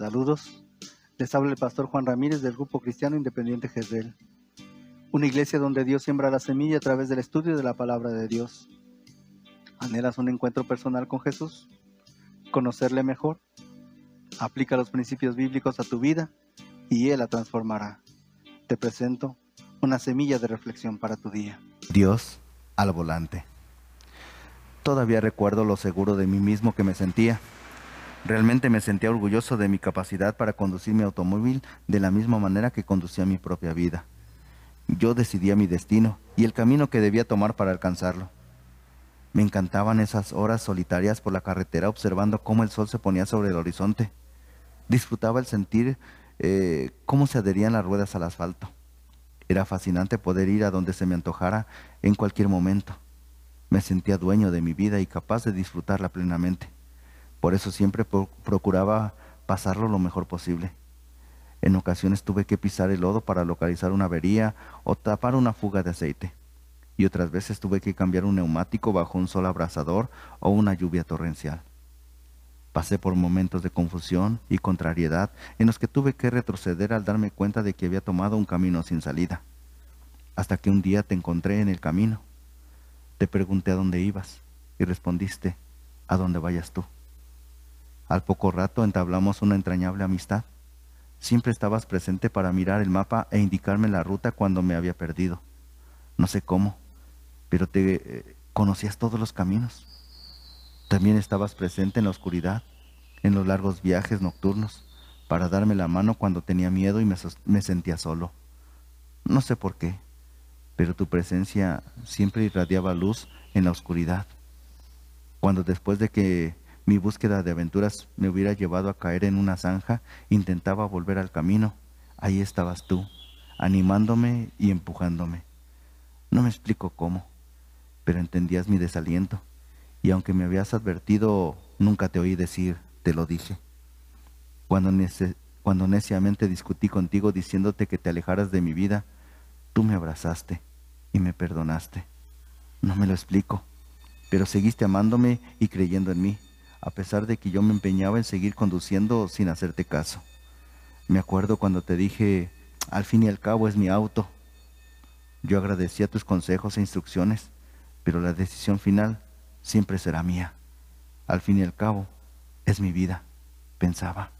Saludos. Les habla el pastor Juan Ramírez del Grupo Cristiano Independiente Jezreel. Una iglesia donde Dios siembra la semilla a través del estudio de la palabra de Dios. ¿Anhelas un encuentro personal con Jesús? ¿Conocerle mejor? Aplica los principios bíblicos a tu vida y Él la transformará. Te presento una semilla de reflexión para tu día. Dios al volante. Todavía recuerdo lo seguro de mí mismo que me sentía. Realmente me sentía orgulloso de mi capacidad para conducir mi automóvil de la misma manera que conducía mi propia vida. Yo decidía mi destino y el camino que debía tomar para alcanzarlo. Me encantaban esas horas solitarias por la carretera observando cómo el sol se ponía sobre el horizonte. Disfrutaba el sentir eh, cómo se adherían las ruedas al asfalto. Era fascinante poder ir a donde se me antojara en cualquier momento. Me sentía dueño de mi vida y capaz de disfrutarla plenamente. Por eso siempre procuraba pasarlo lo mejor posible. En ocasiones tuve que pisar el lodo para localizar una avería o tapar una fuga de aceite. Y otras veces tuve que cambiar un neumático bajo un sol abrasador o una lluvia torrencial. Pasé por momentos de confusión y contrariedad en los que tuve que retroceder al darme cuenta de que había tomado un camino sin salida. Hasta que un día te encontré en el camino. Te pregunté a dónde ibas y respondiste, a dónde vayas tú. Al poco rato entablamos una entrañable amistad. Siempre estabas presente para mirar el mapa e indicarme la ruta cuando me había perdido. No sé cómo, pero te eh, conocías todos los caminos. También estabas presente en la oscuridad, en los largos viajes nocturnos, para darme la mano cuando tenía miedo y me, me sentía solo. No sé por qué, pero tu presencia siempre irradiaba luz en la oscuridad. Cuando después de que mi búsqueda de aventuras me hubiera llevado a caer en una zanja, intentaba volver al camino. Ahí estabas tú, animándome y empujándome. No me explico cómo, pero entendías mi desaliento. Y aunque me habías advertido, nunca te oí decir, te lo dije. Cuando, cuando neciamente discutí contigo diciéndote que te alejaras de mi vida, tú me abrazaste y me perdonaste. No me lo explico, pero seguiste amándome y creyendo en mí a pesar de que yo me empeñaba en seguir conduciendo sin hacerte caso. Me acuerdo cuando te dije, al fin y al cabo es mi auto. Yo agradecía tus consejos e instrucciones, pero la decisión final siempre será mía. Al fin y al cabo, es mi vida, pensaba.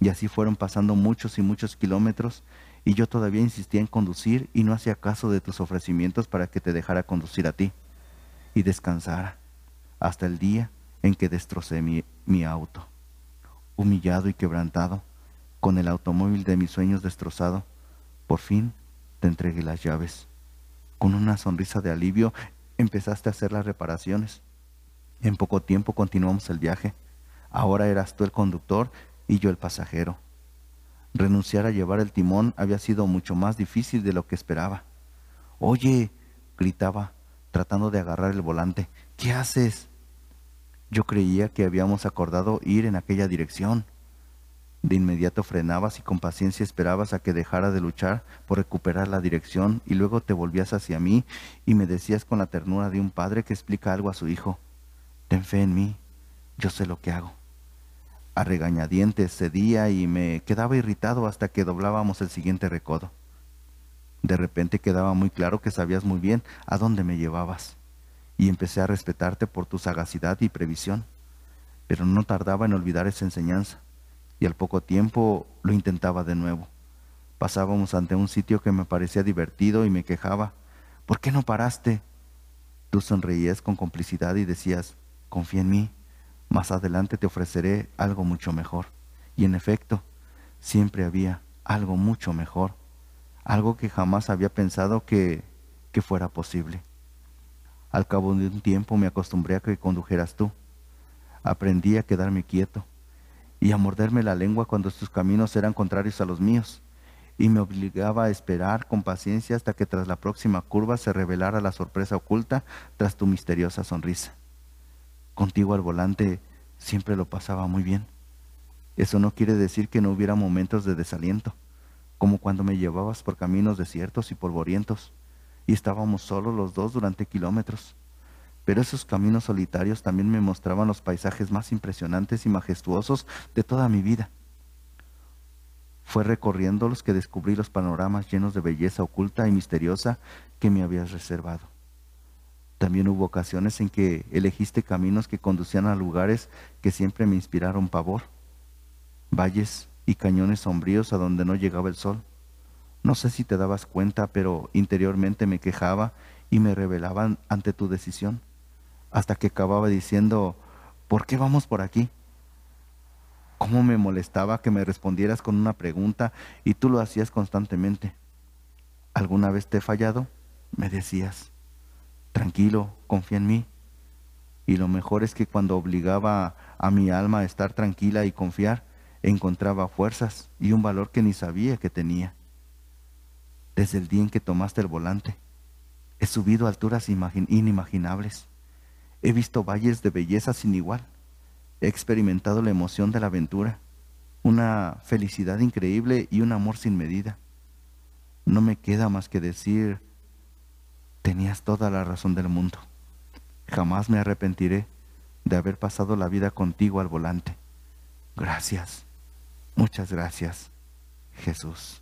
Y así fueron pasando muchos y muchos kilómetros y yo todavía insistía en conducir y no hacía caso de tus ofrecimientos para que te dejara conducir a ti y descansara hasta el día en que destrocé mi, auto. Humillado y quebrantado, con el automóvil de mis sueños destrozado, por fin te entregué las llaves. Con una sonrisa de alivio empezaste a hacer las reparaciones. En poco tiempo continuamos el viaje. Ahora eras tú el conductor y yo el pasajero. Renunciar a llevar el timón había sido mucho más difícil de lo que esperaba. Oye, gritaba, tratando de agarrar el volante, ¿qué haces? Yo creía que habíamos acordado ir en aquella dirección. De inmediato frenabas y con paciencia esperabas a que dejara de luchar por recuperar la dirección y luego te volvías hacia mí y me decías con la ternura de un padre que explica algo a su hijo. Ten fe en mí, yo sé lo que hago. A regañadientes cedía y me quedaba irritado hasta que doblábamos el siguiente recodo. De repente quedaba muy claro que sabías muy bien a dónde me llevabas y empecé a respetarte por tu sagacidad y previsión. Pero no tardaba en olvidar esa enseñanza, y al poco tiempo lo intentaba de nuevo. Pasábamos ante un sitio que me parecía divertido y me quejaba. ¿Por qué no paraste? Tú sonreías con complicidad y decías, confía en mí, más adelante te ofreceré algo mucho mejor. Y en efecto, siempre había algo mucho mejor, algo que jamás había pensado que, que fuera posible. Al cabo de un tiempo me acostumbré a que condujeras tú. Aprendí a quedarme quieto y a morderme la lengua cuando tus caminos eran contrarios a los míos, y me obligaba a esperar con paciencia hasta que tras la próxima curva se revelara la sorpresa oculta tras tu misteriosa sonrisa. Contigo al volante siempre lo pasaba muy bien. Eso no quiere decir que no hubiera momentos de desaliento, como cuando me llevabas por caminos desiertos y polvorientos y estábamos solos los dos durante kilómetros. Pero esos caminos solitarios también me mostraban los paisajes más impresionantes y majestuosos de toda mi vida. Fue recorriéndolos que descubrí los panoramas llenos de belleza oculta y misteriosa que me habías reservado. También hubo ocasiones en que elegiste caminos que conducían a lugares que siempre me inspiraron pavor, valles y cañones sombríos a donde no llegaba el sol. No sé si te dabas cuenta, pero interiormente me quejaba y me rebelaban ante tu decisión, hasta que acababa diciendo, ¿por qué vamos por aquí? ¿Cómo me molestaba que me respondieras con una pregunta y tú lo hacías constantemente? ¿Alguna vez te he fallado? Me decías. Tranquilo, confía en mí. Y lo mejor es que cuando obligaba a mi alma a estar tranquila y confiar, encontraba fuerzas y un valor que ni sabía que tenía. Desde el día en que tomaste el volante, he subido a alturas inimaginables. He visto valles de belleza sin igual he experimentado la emoción de la aventura, una felicidad increíble y un amor sin medida. No me queda más que decir, tenías toda la razón del mundo. Jamás me arrepentiré de haber pasado la vida contigo al volante. Gracias, muchas gracias, Jesús.